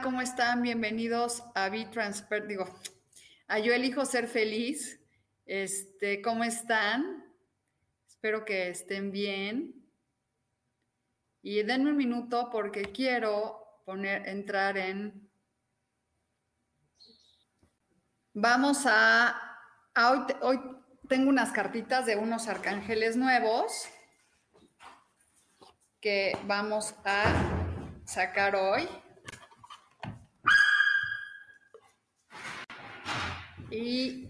¿Cómo están? Bienvenidos a B-Transfer, digo, a Yo Elijo Ser Feliz. Este, ¿cómo están? Espero que estén bien. Y denme un minuto porque quiero poner, entrar en... Vamos a... hoy, hoy tengo unas cartitas de unos arcángeles nuevos que vamos a sacar hoy. Y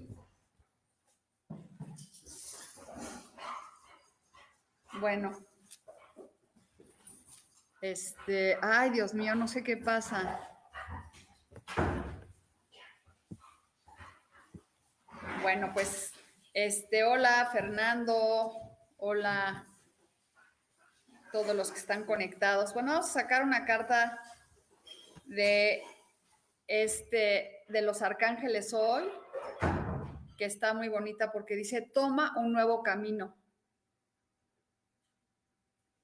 bueno, este, ay Dios mío, no sé qué pasa. Bueno, pues, este, hola Fernando, hola todos los que están conectados. Bueno, vamos a sacar una carta de este de los arcángeles hoy está muy bonita porque dice, toma un nuevo camino.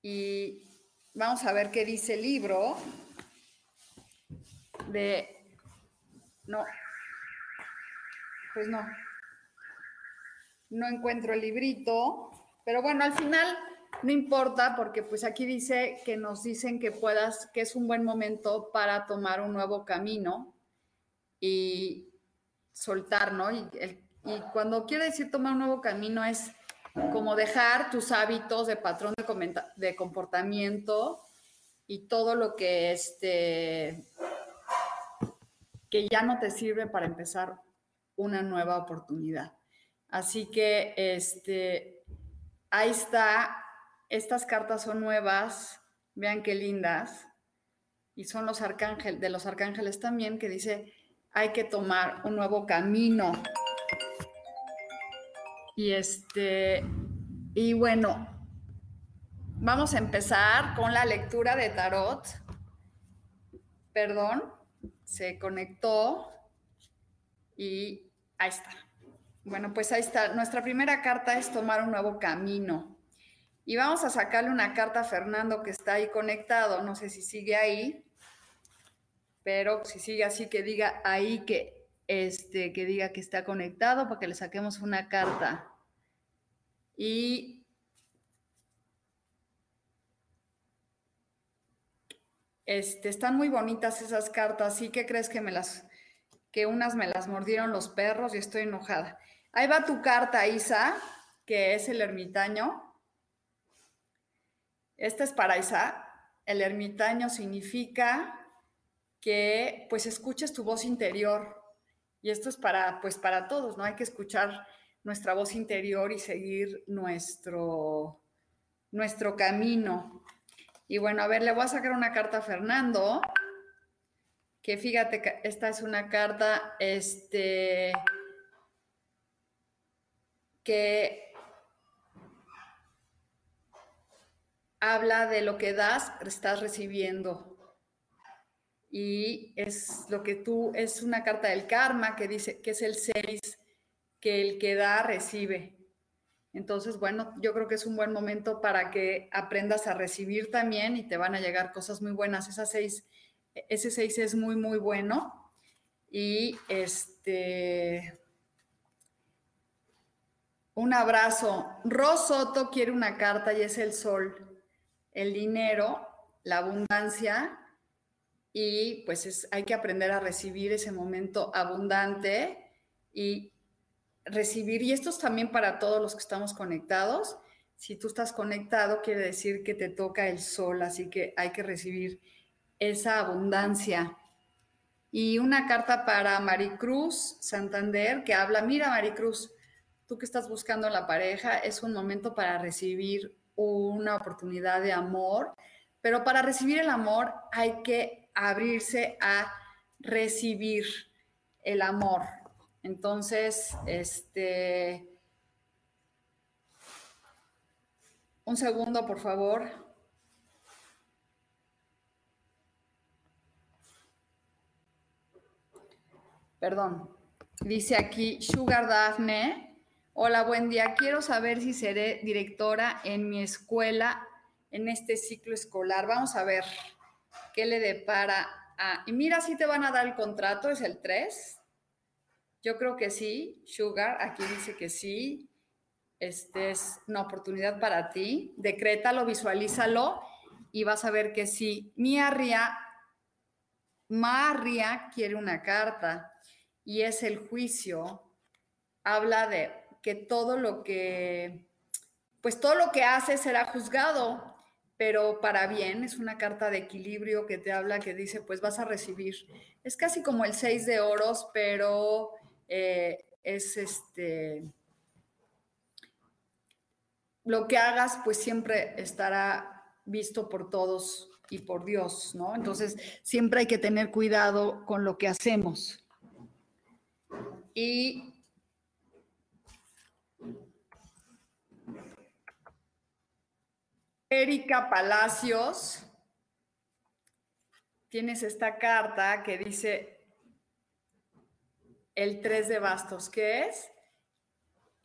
Y vamos a ver qué dice el libro de... No, pues no. No encuentro el librito, pero bueno, al final no importa porque pues aquí dice que nos dicen que puedas, que es un buen momento para tomar un nuevo camino y soltar, ¿no? Y el, y cuando quiere decir tomar un nuevo camino es como dejar tus hábitos de patrón de, comportamiento y todo lo que este que ya no te sirve para empezar una nueva oportunidad. Así que este ahí está, estas cartas son nuevas, vean qué lindas y son los arcángeles de los arcángeles también que dice hay que tomar un nuevo camino. Y este, y bueno, vamos a empezar con la lectura de tarot. Perdón, se conectó y ahí está. Bueno, pues ahí está. Nuestra primera carta es tomar un nuevo camino. Y vamos a sacarle una carta a Fernando que está ahí conectado. No sé si sigue ahí, pero si sigue así, que diga ahí que este, que diga que está conectado para que le saquemos una carta. Y este, están muy bonitas esas cartas. ¿Sí que crees que me las, que unas me las mordieron los perros y estoy enojada? Ahí va tu carta, Isa, que es el ermitaño. Esta es para Isa. El ermitaño significa que pues escuches tu voz interior, y esto es para, pues para todos, ¿no? Hay que escuchar nuestra voz interior y seguir nuestro, nuestro camino. Y bueno, a ver, le voy a sacar una carta a Fernando, que fíjate que esta es una carta, este, que habla de lo que das, estás recibiendo y es lo que tú, es una carta del karma que dice que es el 6, que el que da recibe. Entonces, bueno, yo creo que es un buen momento para que aprendas a recibir también y te van a llegar cosas muy buenas. Esa seis, ese 6 es muy, muy bueno. Y este, un abrazo. Rosoto quiere una carta y es el sol, el dinero, la abundancia y pues hay que aprender a recibir ese momento abundante y recibir, y esto es también para todos los que estamos conectados, si tú estás conectado quiere decir que te toca el sol, así que hay que recibir esa abundancia. Y una carta para Maricruz Santander que habla, mira Maricruz, tú que estás buscando la pareja, es un momento para recibir una oportunidad de amor, pero para recibir el amor hay que abrirse a recibir el amor. Entonces, este, un segundo, por favor. Perdón. Dice aquí Sugar Daphne. Hola, buen día. Quiero saber si seré directora en mi escuela en este ciclo escolar. Vamos a ver qué le depara a... Y mira, si te van a dar el contrato, es el 3. Yo creo que sí, Sugar, aquí dice que sí. Este es una oportunidad para ti. Decrétalo, visualízalo y vas a ver que sí. Mi Arria, Maria quiere una carta y es el juicio. Habla de que todo lo que, pues todo lo que hace será juzgado pero para bien, es una carta de equilibrio que te habla, que dice, pues vas a recibir. Es casi como el seis de oros, pero eh, es este, lo que hagas, pues siempre estará visto por todos y por Dios, ¿no? Entonces, siempre hay que tener cuidado con lo que hacemos. Y Erika Palacios, tienes esta carta que dice el 3 de bastos, que es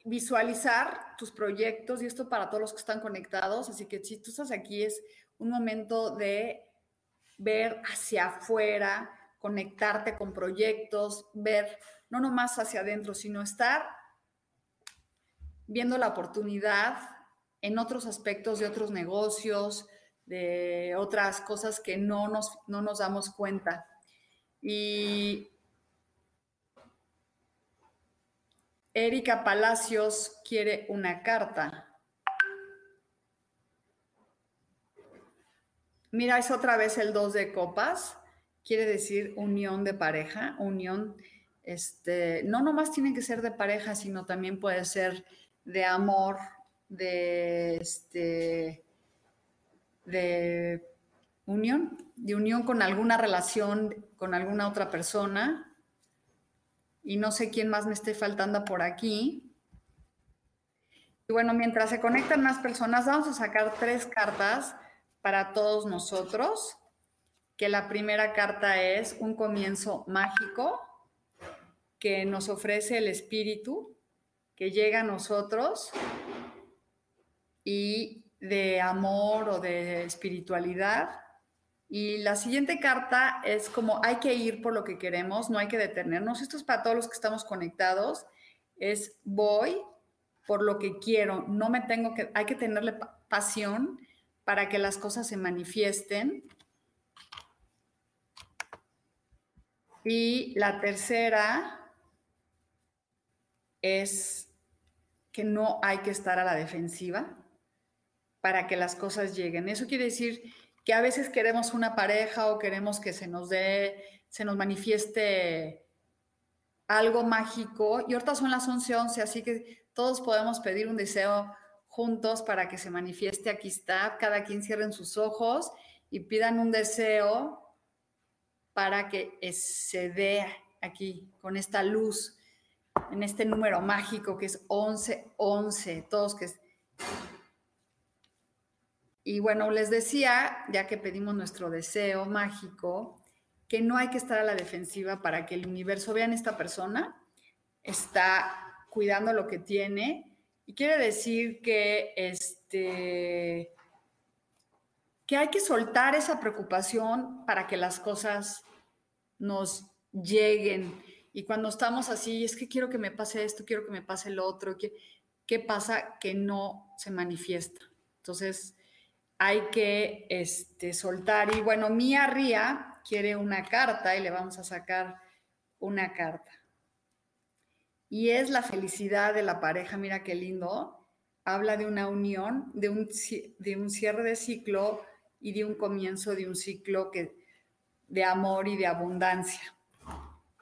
visualizar tus proyectos y esto para todos los que están conectados, así que si tú estás aquí es un momento de ver hacia afuera, conectarte con proyectos, ver no nomás hacia adentro, sino estar viendo la oportunidad en otros aspectos de otros negocios, de otras cosas que no nos, no nos damos cuenta. Y Erika Palacios quiere una carta. Mira, es otra vez el 2 de copas. Quiere decir unión de pareja, unión, este, no nomás tiene que ser de pareja, sino también puede ser de amor, de, este, de unión, de unión con alguna relación con alguna otra persona. Y no sé quién más me esté faltando por aquí. Y bueno, mientras se conectan más personas, vamos a sacar tres cartas para todos nosotros. Que la primera carta es un comienzo mágico que nos ofrece el espíritu, que llega a nosotros y de amor o de espiritualidad. Y la siguiente carta es como hay que ir por lo que queremos, no hay que detenernos. Esto es para todos los que estamos conectados. Es voy por lo que quiero, no me tengo que, hay que tenerle pasión para que las cosas se manifiesten. Y la tercera es que no hay que estar a la defensiva, para que las cosas lleguen. Eso quiere decir que a veces queremos una pareja o queremos que se nos dé, se nos manifieste algo mágico. Y ahorita son las 11:11, 11, así que todos podemos pedir un deseo juntos para que se manifieste. Aquí está, cada quien cierren sus ojos y pidan un deseo para que se dé aquí con esta luz, en este número mágico que es 11, 11, todos que y bueno, les decía, ya que pedimos nuestro deseo mágico, que no hay que estar a la defensiva para que el universo vean esta persona, está cuidando lo que tiene y quiere decir que este que hay que soltar esa preocupación para que las cosas nos lleguen. Y cuando estamos así, es que quiero que me pase esto, quiero que me pase lo otro, ¿qué, qué pasa? Que no se manifiesta. Entonces, hay que este, soltar. Y bueno, Mía Ría quiere una carta y le vamos a sacar una carta. Y es la felicidad de la pareja, mira qué lindo. Habla de una unión, de un, cierre de ciclo y de un comienzo de un ciclo que, de amor y de abundancia.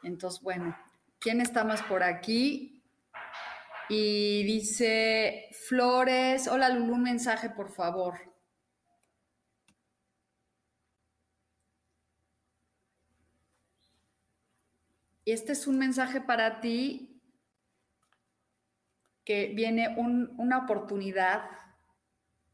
Entonces, bueno, ¿quién está más por aquí? Y dice Flores, hola Lulu, un mensaje por favor. Y este es un mensaje para ti que viene una oportunidad.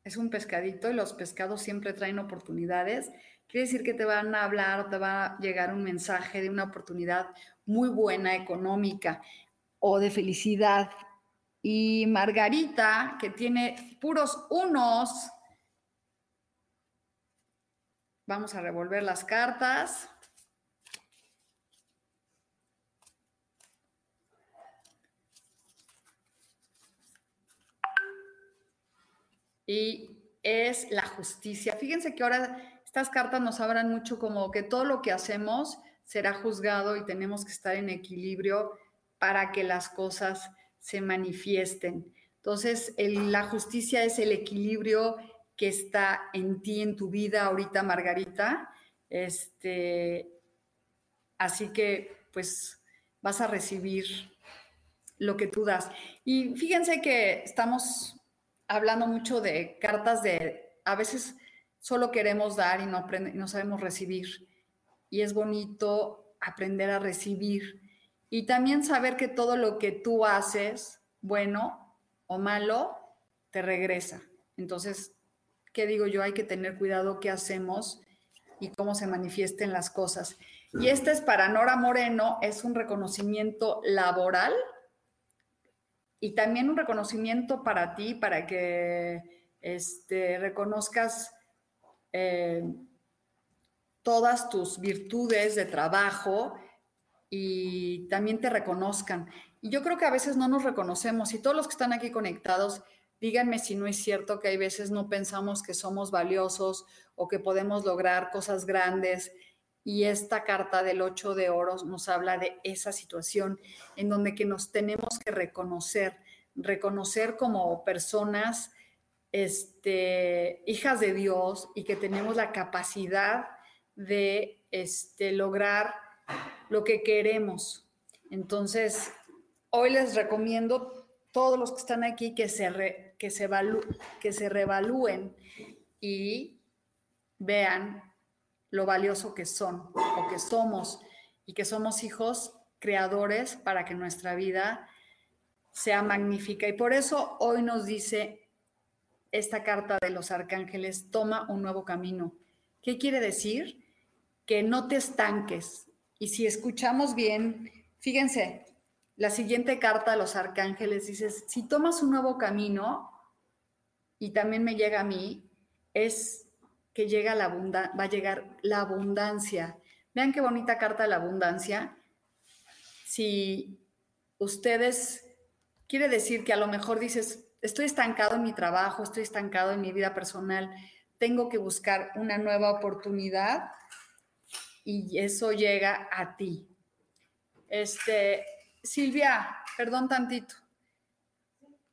Es un pescadito y los pescados siempre traen oportunidades. Quiere decir que te van a hablar o te va a llegar un mensaje de una oportunidad muy buena, económica o de felicidad. Y Margarita, que tiene puros unos, vamos a revolver las cartas. Y es la justicia. Fíjense que ahora estas cartas nos hablan mucho como que todo lo que hacemos será juzgado y tenemos que estar en equilibrio para que las cosas se manifiesten. Entonces, la justicia es el equilibrio que está en ti, en tu vida ahorita, Margarita. Este, así que, pues, vas a recibir lo que tú das. Y fíjense que estamos hablando mucho de cartas de, a veces solo queremos dar y no, no sabemos recibir. Y es bonito aprender a recibir. Y también saber que todo lo que tú haces, bueno o malo, te regresa. Entonces, ¿qué digo yo? Hay que tener cuidado qué hacemos y cómo se manifiesten las cosas. Y este es para Nora Moreno, es un reconocimiento laboral y también un reconocimiento para ti, para que este, reconozcas eh, todas tus virtudes de trabajo y también te reconozcan. Y yo creo que a veces no nos reconocemos y todos los que están aquí conectados, díganme si no es cierto que hay veces no pensamos que somos valiosos o que podemos lograr cosas grandes y esta carta del 8 de oros nos habla de esa situación en donde que nos tenemos que reconocer, reconocer como personas este, hijas de Dios y que tenemos la capacidad de este, lograr lo que queremos. Entonces, hoy les recomiendo todos los que están aquí que se, que se, que se revalúen y vean lo valioso que son o que somos y que somos hijos creadores para que nuestra vida sea magnífica. Y por eso hoy nos dice esta carta de los arcángeles, toma un nuevo camino. ¿Qué quiere decir? Que no te estanques. Y si escuchamos bien, fíjense, la siguiente carta de los arcángeles dice, si tomas un nuevo camino, y también me llega a mí, es que llega la va a llegar la abundancia. Vean qué bonita carta la abundancia. Si ustedes, quiere decir que a lo mejor dices, estoy estancado en mi trabajo, estoy estancado en mi vida personal, tengo que buscar una nueva oportunidad y eso llega a ti. Este, Silvia, perdón tantito.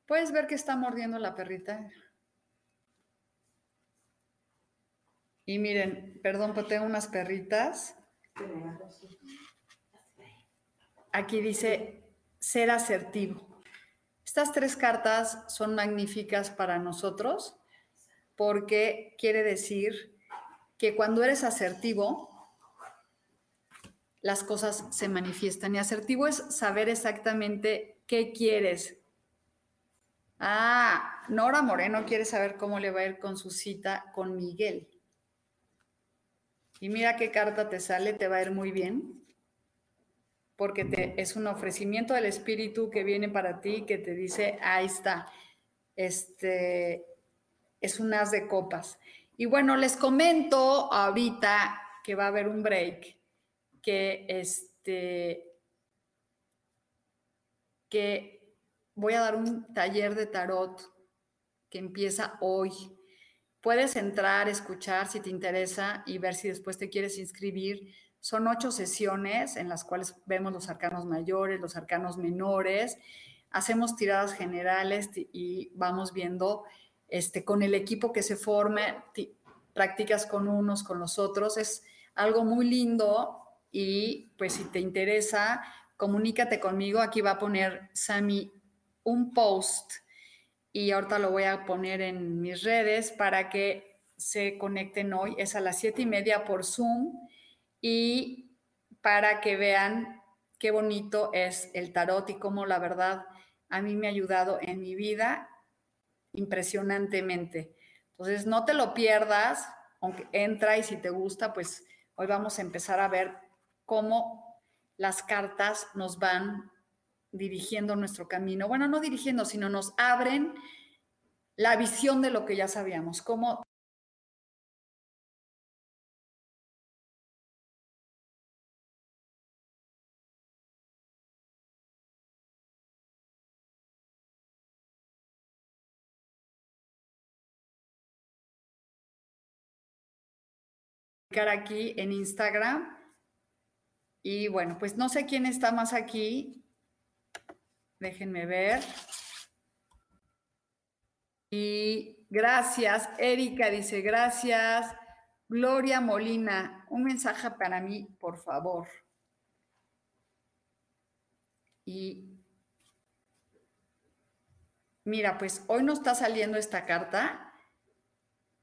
¿Puedes ver que está mordiendo la perrita? Y miren, perdón, pero tengo unas perritas. Aquí dice ser asertivo. Estas tres cartas son magníficas para nosotros porque quiere decir que cuando eres asertivo, las cosas se manifiestan. Y asertivo es saber exactamente qué quieres. Ah, Nora Moreno quiere saber cómo le va a ir con su cita con Miguel. Y mira qué carta te sale, te va a ir muy bien, porque te, es un ofrecimiento del espíritu que viene para ti, que te dice, ahí está, este, es un as de copas. Y bueno, les comento ahorita que va a haber un break, que este, que voy a dar un taller de tarot que empieza hoy puedes entrar, escuchar si te interesa y ver si después te quieres inscribir. Son ocho sesiones en las cuales vemos los arcanos mayores, los arcanos menores, hacemos tiradas generales y vamos viendo este, con el equipo que se forma, prácticas con unos, con los otros. Es algo muy lindo y pues si te interesa, comunícate conmigo. Aquí va a poner Sami un post y ahorita lo voy a poner en mis redes para que se conecten hoy. Es a las siete y media por Zoom y para que vean qué bonito es el tarot y cómo la verdad a mí me ha ayudado en mi vida impresionantemente. Entonces, no te lo pierdas, aunque entra y si te gusta, pues hoy vamos a empezar a ver cómo las cartas nos van dirigiendo nuestro camino. Bueno, no dirigiendo, sino nos abren la visión de lo que ya sabíamos, cómo aquí en Instagram. Y bueno, pues no sé quién está más aquí. Déjenme ver. Y gracias, Erika dice, gracias. Gloria Molina, un mensaje para mí, por favor. Y mira, pues hoy no está saliendo esta carta,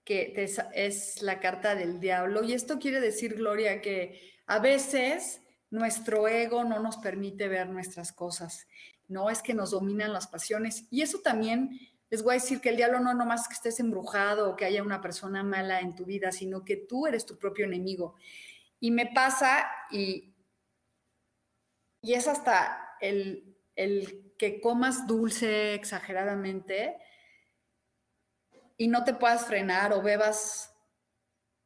que es la carta del diablo. Y esto quiere decir, Gloria, que a veces nuestro ego no nos permite ver nuestras cosas, no es que nos dominan las pasiones. Y eso también les voy a decir que el diablo no nomás que estés embrujado o que haya una persona mala en tu vida, sino que tú eres tu propio enemigo. Y me pasa y, y es hasta el, el que comas dulce exageradamente y no te puedas frenar o bebas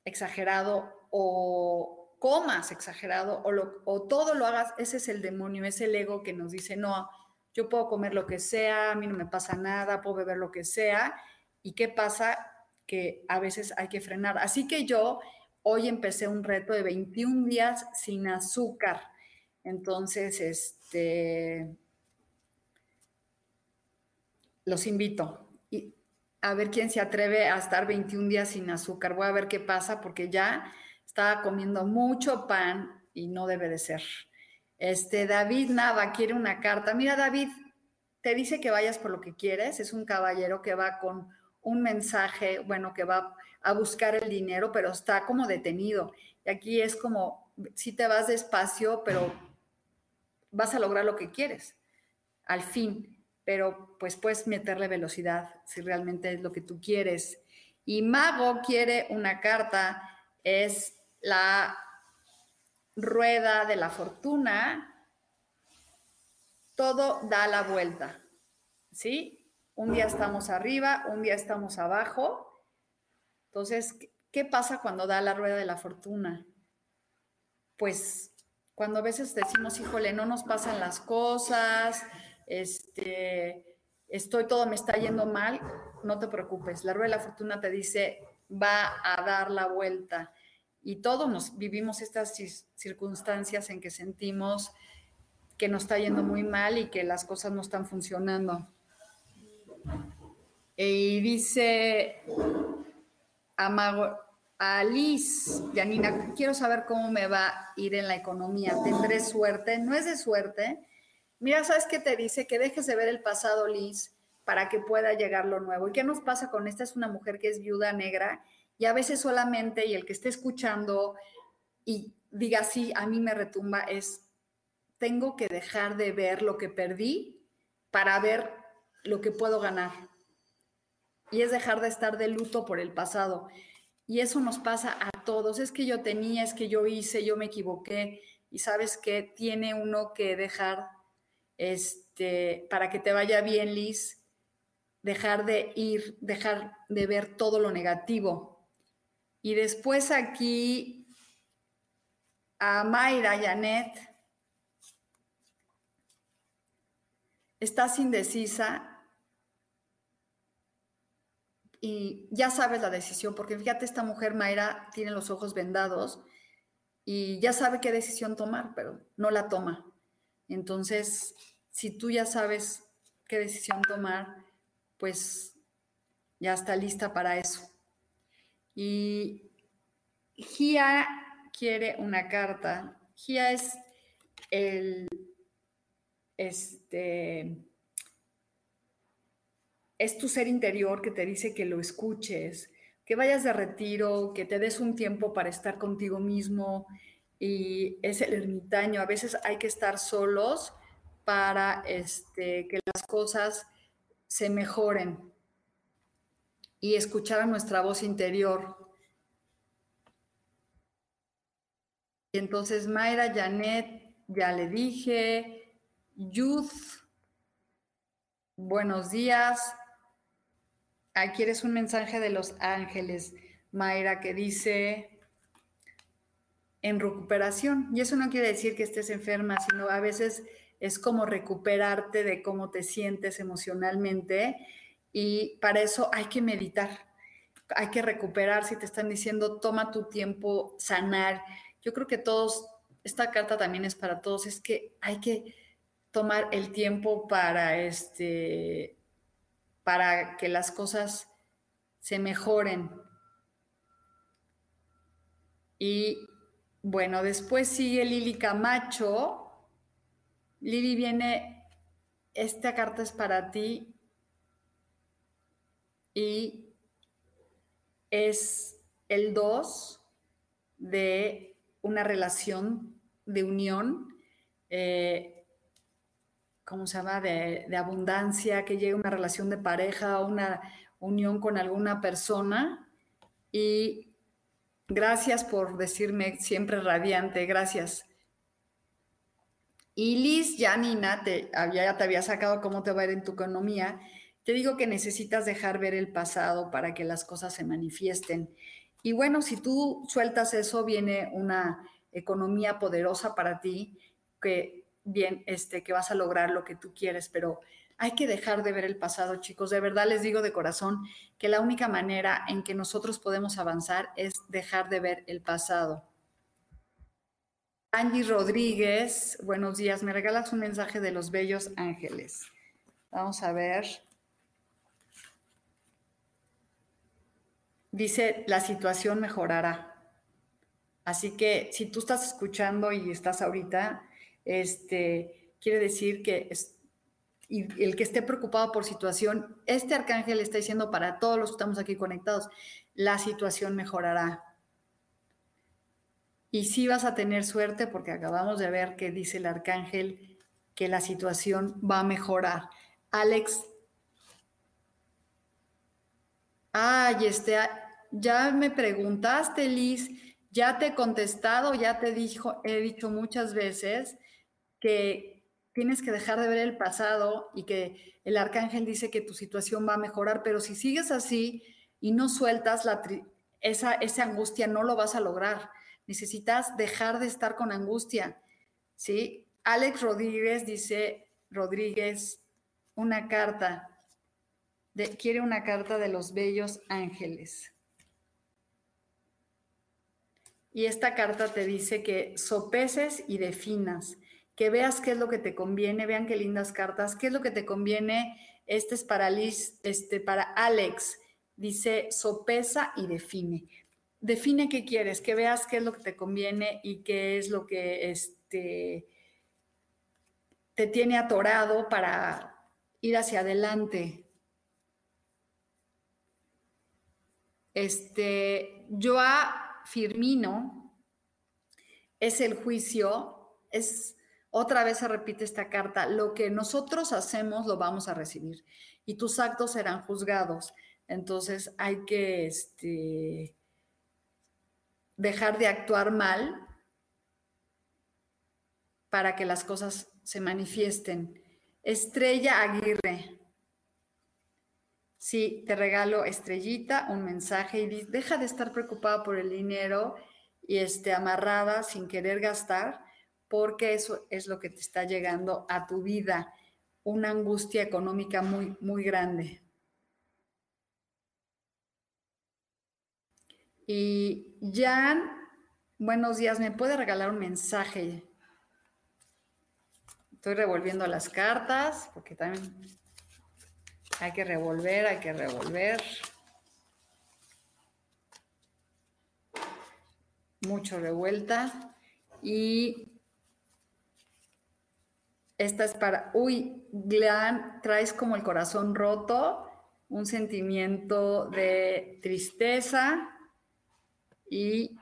exagerado o comas exagerado o, o todo lo hagas, ese es el demonio, es el ego que nos dice, no, yo puedo comer lo que sea, a mí no me pasa nada, puedo beber lo que sea. ¿Y qué pasa? Que a veces hay que frenar. Así que yo hoy empecé un reto de 21 días sin azúcar. Entonces, este, los invito a ver quién se atreve a estar 21 días sin azúcar. Voy a ver qué pasa porque ya estaba comiendo mucho pan y no debe de ser. Este David Nava quiere una carta. Mira, David, te dice que vayas por lo que quieres. Es un caballero que va con un mensaje, bueno, que va a buscar el dinero, pero está como detenido. Y aquí es como, si te vas despacio, pero vas a lograr lo que quieres, al fin pero pues puedes meterle velocidad si realmente es lo que tú quieres. Y Mago quiere una carta, es la rueda de la fortuna, todo da la vuelta, ¿sí? Un día estamos arriba, un día estamos abajo. Entonces, ¿qué pasa cuando da la rueda de la fortuna? Pues cuando a veces decimos, híjole, no nos pasan las cosas, este, estoy todo me está yendo mal, no te preocupes. La rueda de la fortuna te dice, va a dar la vuelta. Y todos nos vivimos estas circunstancias en que sentimos que nos está yendo muy mal y que las cosas no están funcionando. Y dice Amago, Alice, Janina, quiero saber cómo me va a ir en la economía. ¿Tendré suerte? No es de suerte, Mira, ¿sabes qué te dice? Que dejes de ver el pasado, Liz, para que pueda llegar lo nuevo. ¿Y qué nos pasa con esta? Es una mujer que es viuda negra y a veces solamente, y el que esté escuchando y diga, sí, a mí me retumba, es, tengo que dejar de ver lo que perdí para ver lo que puedo ganar. Y es dejar de estar de luto por el pasado. Y eso nos pasa a todos. Es que yo tenía, es que yo hice, yo me equivoqué. Y sabes que tiene uno que dejar este, para que te vaya bien, Liz, dejar de ir, dejar de ver todo lo negativo. Y después aquí a Mayra Janet, estás indecisa y ya sabes la decisión, porque fíjate, esta mujer Mayra tiene los ojos vendados y ya sabe qué decisión tomar, pero no la toma. Entonces, si tú ya sabes qué decisión tomar, pues ya está lista para eso. Y Gia quiere una carta. Gia es el, este, es tu ser interior que te dice que lo escuches, que vayas de retiro, que te des un tiempo para estar contigo mismo. Y es el ermitaño. A veces hay que estar solos para este, que las cosas se mejoren y escuchar a nuestra voz interior. Y entonces Mayra, Janet, ya le dije, Youth, buenos días. Aquí eres un mensaje de los ángeles, Mayra, que dice en recuperación. Y eso no quiere decir que estés enferma, sino a veces es como recuperarte de cómo te sientes emocionalmente y para eso hay que meditar, hay que recuperar, si te están diciendo, toma tu tiempo, sanar. Yo creo que todos, esta carta también es para todos, es que hay que tomar el tiempo para, este, para que las cosas se mejoren. Y bueno, después sigue Lili Camacho, Lili viene, esta carta es para ti y es el 2 de una relación de unión, eh, ¿cómo se llama? De, abundancia, que llegue una relación de pareja, una unión con alguna persona. Y gracias por decirme siempre radiante, gracias. Y Liz, ya Nina, te, ya te había sacado cómo te va a ir en tu economía. Te digo que necesitas dejar ver el pasado para que las cosas se manifiesten. Y bueno, si tú sueltas eso, viene una economía poderosa para ti, que bien, este, que vas a lograr lo que tú quieres, pero hay que dejar de ver el pasado, chicos. De verdad les digo de corazón que la única manera en que nosotros podemos avanzar es dejar de ver el pasado. Angie Rodríguez, buenos días. Me regalas un mensaje de los bellos ángeles. Vamos a ver. Dice, la situación mejorará. Así que si tú estás escuchando y estás ahorita, este, quiere decir que y el que esté preocupado por situación, este arcángel está diciendo para todos los que estamos aquí conectados, la situación mejorará. Y sí vas a tener suerte porque acabamos de ver que dice el arcángel que la situación va a mejorar. Alex. Ay, este, ya me preguntaste, Liz, ya te he contestado, ya te dijo, he dicho muchas veces que tienes que dejar de ver el pasado y que el arcángel dice que tu situación va a mejorar, pero si sigues así y no sueltas esa angustia, no lo vas a lograr necesitas dejar de estar con angustia, ¿sí? Alex Rodríguez dice, Rodríguez, una carta, quiere una carta de los bellos ángeles. Y esta carta te dice que sopeses y definas, que veas qué es lo que te conviene, vean qué lindas cartas, qué es lo que te conviene. Este es para Liz, este para Alex. Dice sopesa y define define qué quieres, que veas qué es lo que te conviene y qué es lo que este, te tiene atorado para ir hacia adelante. Este, Joa Firmino es el juicio, es otra vez se repite esta carta, lo que nosotros hacemos lo vamos a recibir y tus actos serán juzgados. Entonces hay que este, dejar de actuar mal para que las cosas se manifiesten. Estrella Aguirre. Sí, te regalo estrellita, un mensaje y deja de estar preocupada por el dinero y esté amarrada sin querer gastar, porque eso es lo que te está llegando a tu vida, una angustia económica muy, muy grande. Y Jan, buenos días, ¿me puede regalar un mensaje? Estoy revolviendo las cartas porque también hay que revolver, hay que revolver. Mucho revuelta. Y esta es para, uy, Glan, traes como el corazón roto, un sentimiento de tristeza y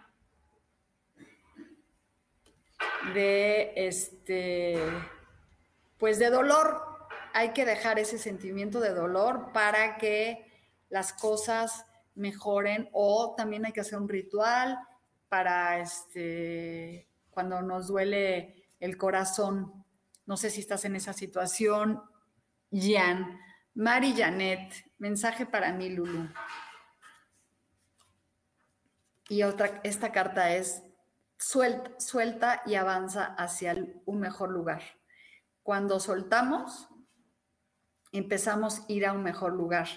de este, pues de dolor. Hay que dejar ese sentimiento de dolor para que las cosas mejoren o también hay que hacer un ritual para este, cuando nos duele el corazón no sé si estás en esa situación. Jan, Mari Janet, mensaje para mí, Lulu. Y otra, esta carta es suelta, suelta y avanza hacia un mejor lugar. Cuando soltamos, empezamos a ir a un mejor lugar.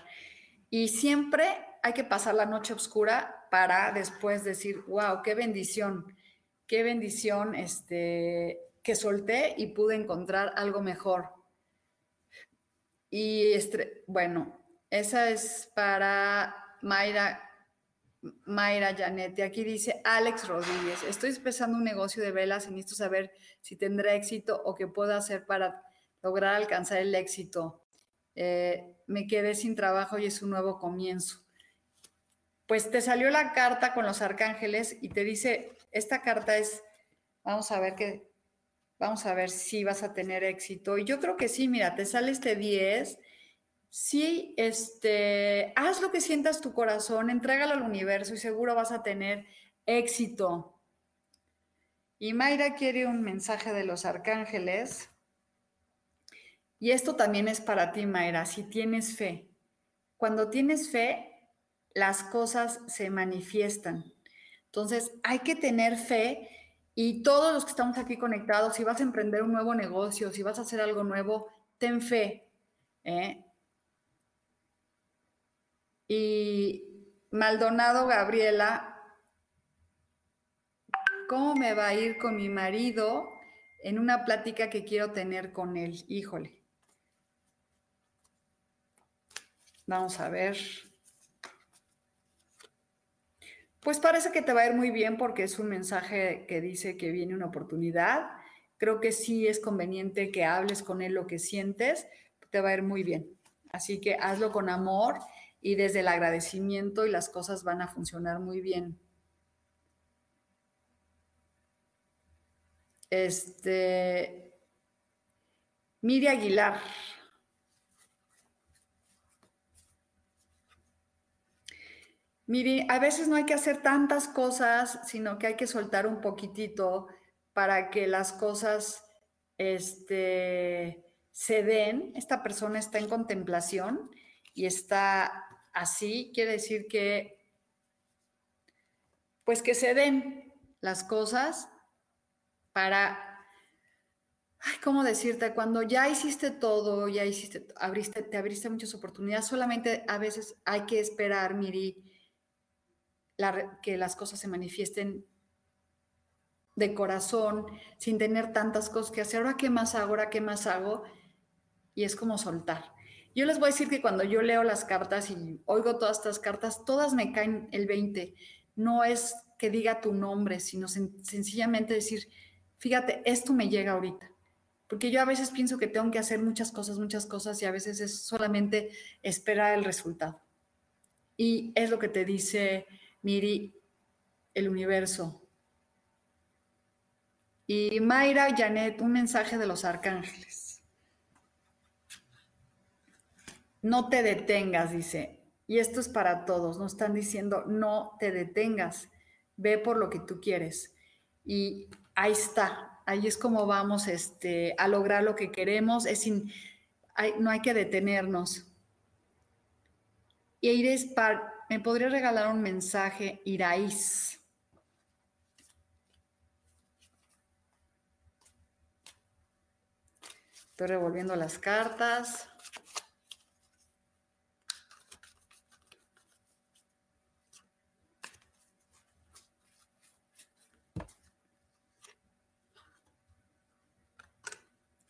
Y siempre hay que pasar la noche oscura para después decir, wow, qué bendición, qué bendición este, que solté y pude encontrar algo mejor. Y bueno, esa es para Mayra, Mayra Janet. Aquí dice Alex Rodríguez, estoy empezando un negocio de velas y necesito saber si tendrá éxito o qué puedo hacer para lograr alcanzar el éxito. Eh, me quedé sin trabajo y es un nuevo comienzo. Pues te salió la carta con los arcángeles y te dice, esta carta es, vamos a ver qué, Vamos a ver si vas a tener éxito. Y yo creo que sí, mira, te sale este 10. Sí, este, haz lo que sientas tu corazón, entrégalo al universo y seguro vas a tener éxito. Y Mayra quiere un mensaje de los arcángeles. Y esto también es para ti, Mayra, si tienes fe. Cuando tienes fe, las cosas se manifiestan. Entonces, hay que tener fe y todos los que estamos aquí conectados, si vas a emprender un nuevo negocio, si vas a hacer algo nuevo, ten fe. ¿eh? Y Maldonado Gabriela, ¿cómo me va a ir con mi marido en una plática que quiero tener con él? Híjole. Vamos a ver. Pues parece que te va a ir muy bien porque es un mensaje que dice que viene una oportunidad. Creo que sí es conveniente que hables con él lo que sientes, te va a ir muy bien. Así que hazlo con amor y desde el agradecimiento y las cosas van a funcionar muy bien. Este, Miri Aguilar, Miri, a veces no hay que hacer tantas cosas, sino que hay que soltar un poquitito para que las cosas este, se den. Esta persona está en contemplación y está así, quiere decir que, pues que se den las cosas para, ¿cómo decirte? Cuando ya hiciste todo, ya hiciste, abriste, te abriste muchas oportunidades, solamente a veces hay que esperar, Miri, que las cosas se manifiesten de corazón, sin tener tantas cosas que hacer. Ahora, ¿qué más hago? Ahora, ¿qué más hago? Y es como soltar. Yo les voy a decir que cuando yo leo las cartas y oigo todas estas cartas, todas me caen el 20. No es que diga tu nombre, sino sencillamente decir, fíjate, esto me llega ahorita. Porque yo a veces pienso que tengo que hacer muchas cosas, muchas cosas, y a veces es solamente esperar el resultado. Y es lo que te dice Miri, el universo. Y Mayra Janet, un mensaje de los arcángeles. No te detengas, dice. Y esto es para todos. Nos están diciendo, no te detengas. Ve por lo que tú quieres. Y ahí está. Ahí es como vamos este, a lograr lo que queremos. Es no hay que detenernos. Y Iris Park ¿me podría regalar un mensaje, Iraís? Estoy revolviendo las cartas.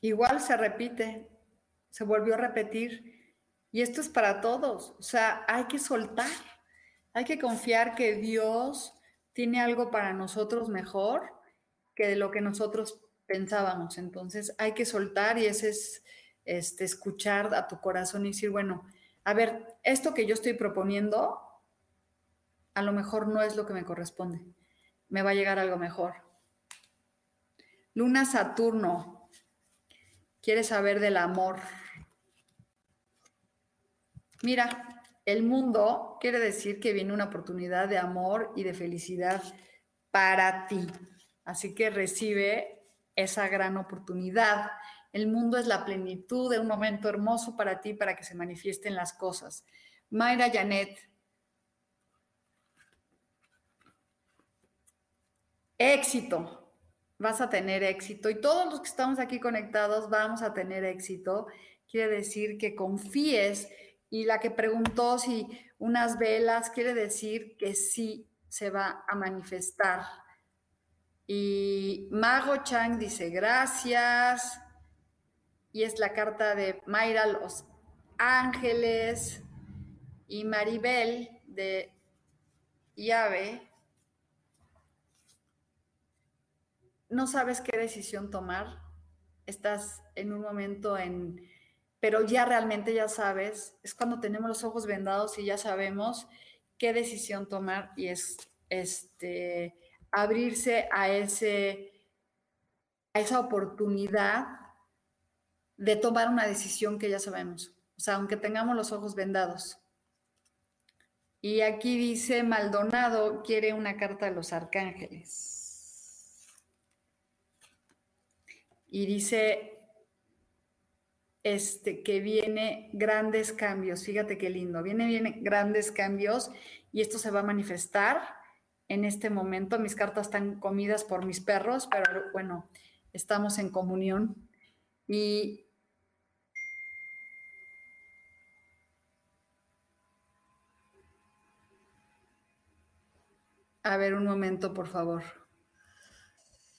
Igual se repite, se volvió a repetir. Y esto es para todos. O sea, hay que soltar, hay que confiar que Dios tiene algo para nosotros mejor que de lo que nosotros pensábamos. Entonces hay que soltar y ese es este, escuchar a tu corazón y decir, bueno, a ver, esto que yo estoy proponiendo a lo mejor no es lo que me corresponde. Me va a llegar algo mejor. Luna Saturno, quiere saber del amor. Mira, el mundo quiere decir que viene una oportunidad de amor y de felicidad para ti. Así que recibe esa gran oportunidad. El mundo es la plenitud de un momento hermoso para ti, para que se manifiesten las cosas. Mayra Janet, éxito. Vas a tener éxito y todos los que estamos aquí conectados vamos a tener éxito. Quiere decir que confíes y la que preguntó si unas velas quiere decir que sí se va a manifestar. Y Mago Chang dice gracias. Y es la carta de Mayra Los Ángeles. Y Maribel de Llave no sabes qué decisión tomar, estás en un momento en, pero ya realmente ya sabes, es cuando tenemos los ojos vendados y ya sabemos qué decisión tomar y es este abrirse a ese a esa oportunidad de tomar una decisión que ya sabemos, o sea, aunque tengamos los ojos vendados. Y aquí dice Maldonado quiere una carta de los arcángeles. y dice este, que viene grandes cambios. Fíjate qué lindo. Viene, viene grandes cambios y esto se va a manifestar en este momento. Mis cartas están comidas por mis perros, pero bueno, estamos en comunión y A ver, un momento, por favor.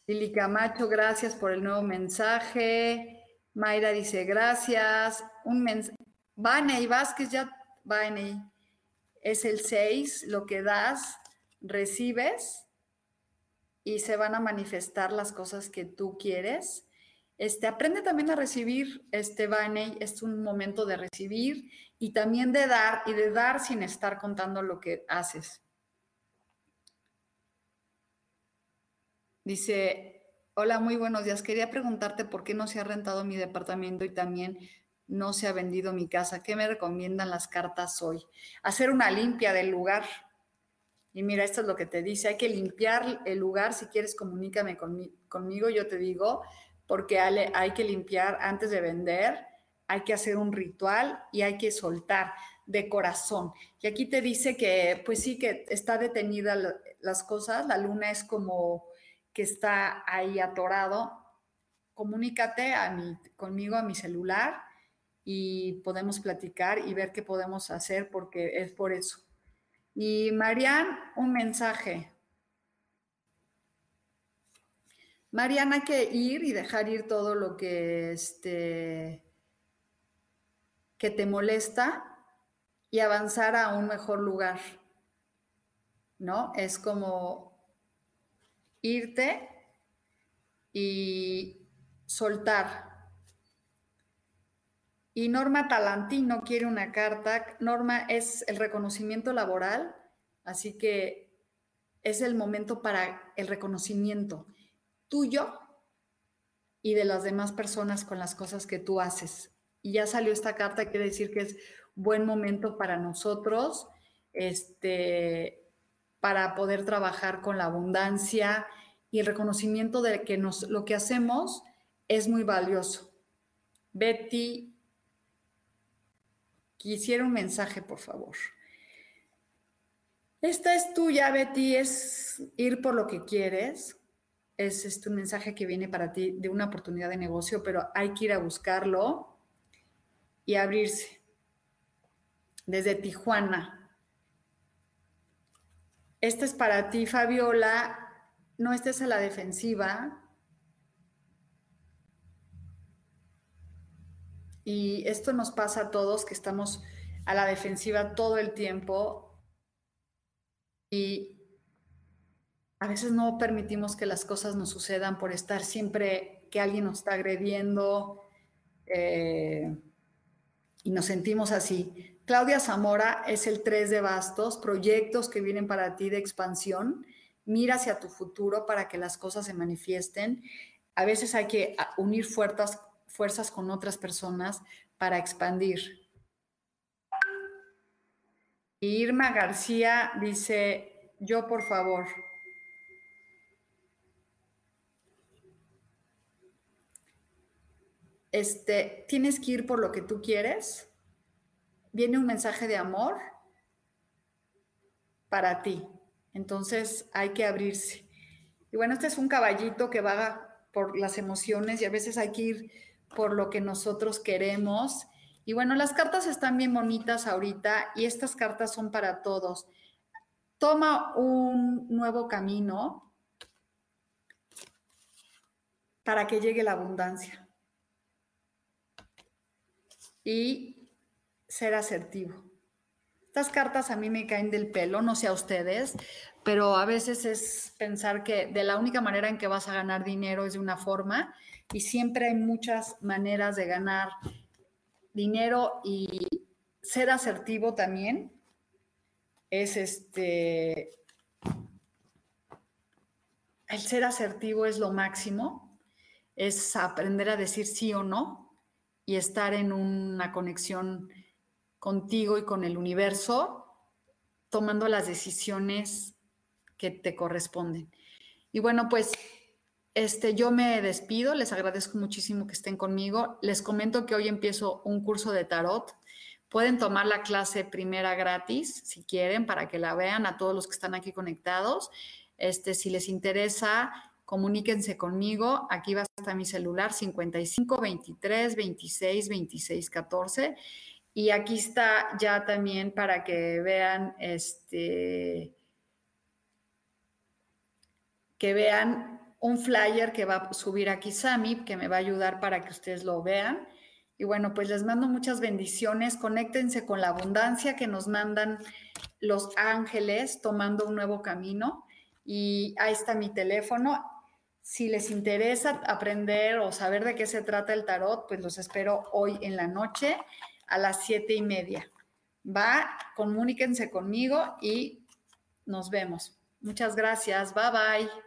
Lili Camacho, gracias por el nuevo mensaje. Mayra dice, gracias. Un mensaje. Vaney Vázquez, ya, Vaney, es el 6, lo que das, recibes y se van a manifestar las cosas que tú quieres. Este, aprende también a recibir, este Vaney, es un momento de recibir y también de dar y de dar sin estar contando lo que haces. Dice, hola, muy buenos días. Quería preguntarte por qué no se ha rentado mi departamento y también no se ha vendido mi casa. ¿Qué me recomiendan las cartas hoy? Hacer una limpia del lugar. Y mira, esto es lo que te dice, hay que limpiar el lugar. Si quieres, comunícame conmigo, yo te digo, porque hay que limpiar antes de vender, hay que hacer un ritual y hay que soltar de corazón. Y aquí te dice que, pues sí, que está detenida las cosas, la luna es como que está ahí atorado, comunícate a mi, conmigo a mi celular y podemos platicar y ver qué podemos hacer porque es por eso. Y Marian, un mensaje. Mariana, hay que ir y dejar ir todo lo que, este, que te molesta y avanzar a un mejor lugar. ¿No? Es como irte y soltar. Y Norma Talantino quiere una carta. Norma es el reconocimiento laboral, así que es el momento para el reconocimiento tuyo y de las demás personas con las cosas que tú haces. Y ya salió esta carta, quiere decir que es buen momento para nosotros, este, para poder trabajar con la abundancia y el reconocimiento de que nos, lo que hacemos es muy valioso. Betty, quisiera un mensaje, por favor. Esta es tuya, Betty, es ir por lo que quieres. Es este un mensaje que viene para ti de una oportunidad de negocio, pero hay que ir a buscarlo y abrirse. Desde Tijuana, esta es para ti, Fabiola. No estés a la defensiva. Y esto nos pasa a todos que estamos a la defensiva todo el tiempo y a veces no permitimos que las cosas nos sucedan por estar siempre que alguien nos está agrediendo eh, y nos sentimos así. Claudia Zamora es el 3 de bastos, proyectos que vienen para ti de expansión. Mira hacia tu futuro para que las cosas se manifiesten. A veces hay que unir fuerzas, fuerzas con otras personas para expandir. Irma García dice, yo por favor. Este, tienes que ir por lo que tú quieres. Viene un mensaje de amor para ti. Entonces hay que abrirse. Y bueno, este es un caballito que va por las emociones y a veces hay que ir por lo que nosotros queremos y bueno, las cartas están bien bonitas ahorita y estas cartas son para todos. Toma un nuevo camino para que llegue la abundancia. Y ser asertivo. Estas cartas a mí me caen del pelo, no sé a ustedes, pero a veces es pensar que de la única manera en que vas a ganar dinero es de una forma y siempre hay muchas maneras de ganar dinero y ser asertivo también es este, el ser asertivo es lo máximo, es aprender a decir sí o no y estar en una conexión contigo y con el universo, tomando las decisiones que te corresponden. Y bueno, pues este, yo me despido, les agradezco muchísimo que estén conmigo. Les comento que hoy empiezo un curso de tarot. Pueden tomar la clase primera gratis si quieren para que la vean a todos los que están aquí conectados. Este, si les interesa, comuníquense conmigo. Aquí va a estar mi celular 55 23 26 26 14 y aquí está ya también para que vean este que vean un flyer que va a subir aquí Sami, que me va a ayudar para que ustedes lo vean. Y bueno, pues les mando muchas bendiciones. Conéctense con la abundancia que nos mandan los ángeles tomando un nuevo camino. Y ahí está mi teléfono. Si les interesa aprender o saber de qué se trata el tarot, pues los espero hoy en la noche a las siete y media. Va, comuníquense conmigo y nos vemos. Muchas gracias. Bye bye.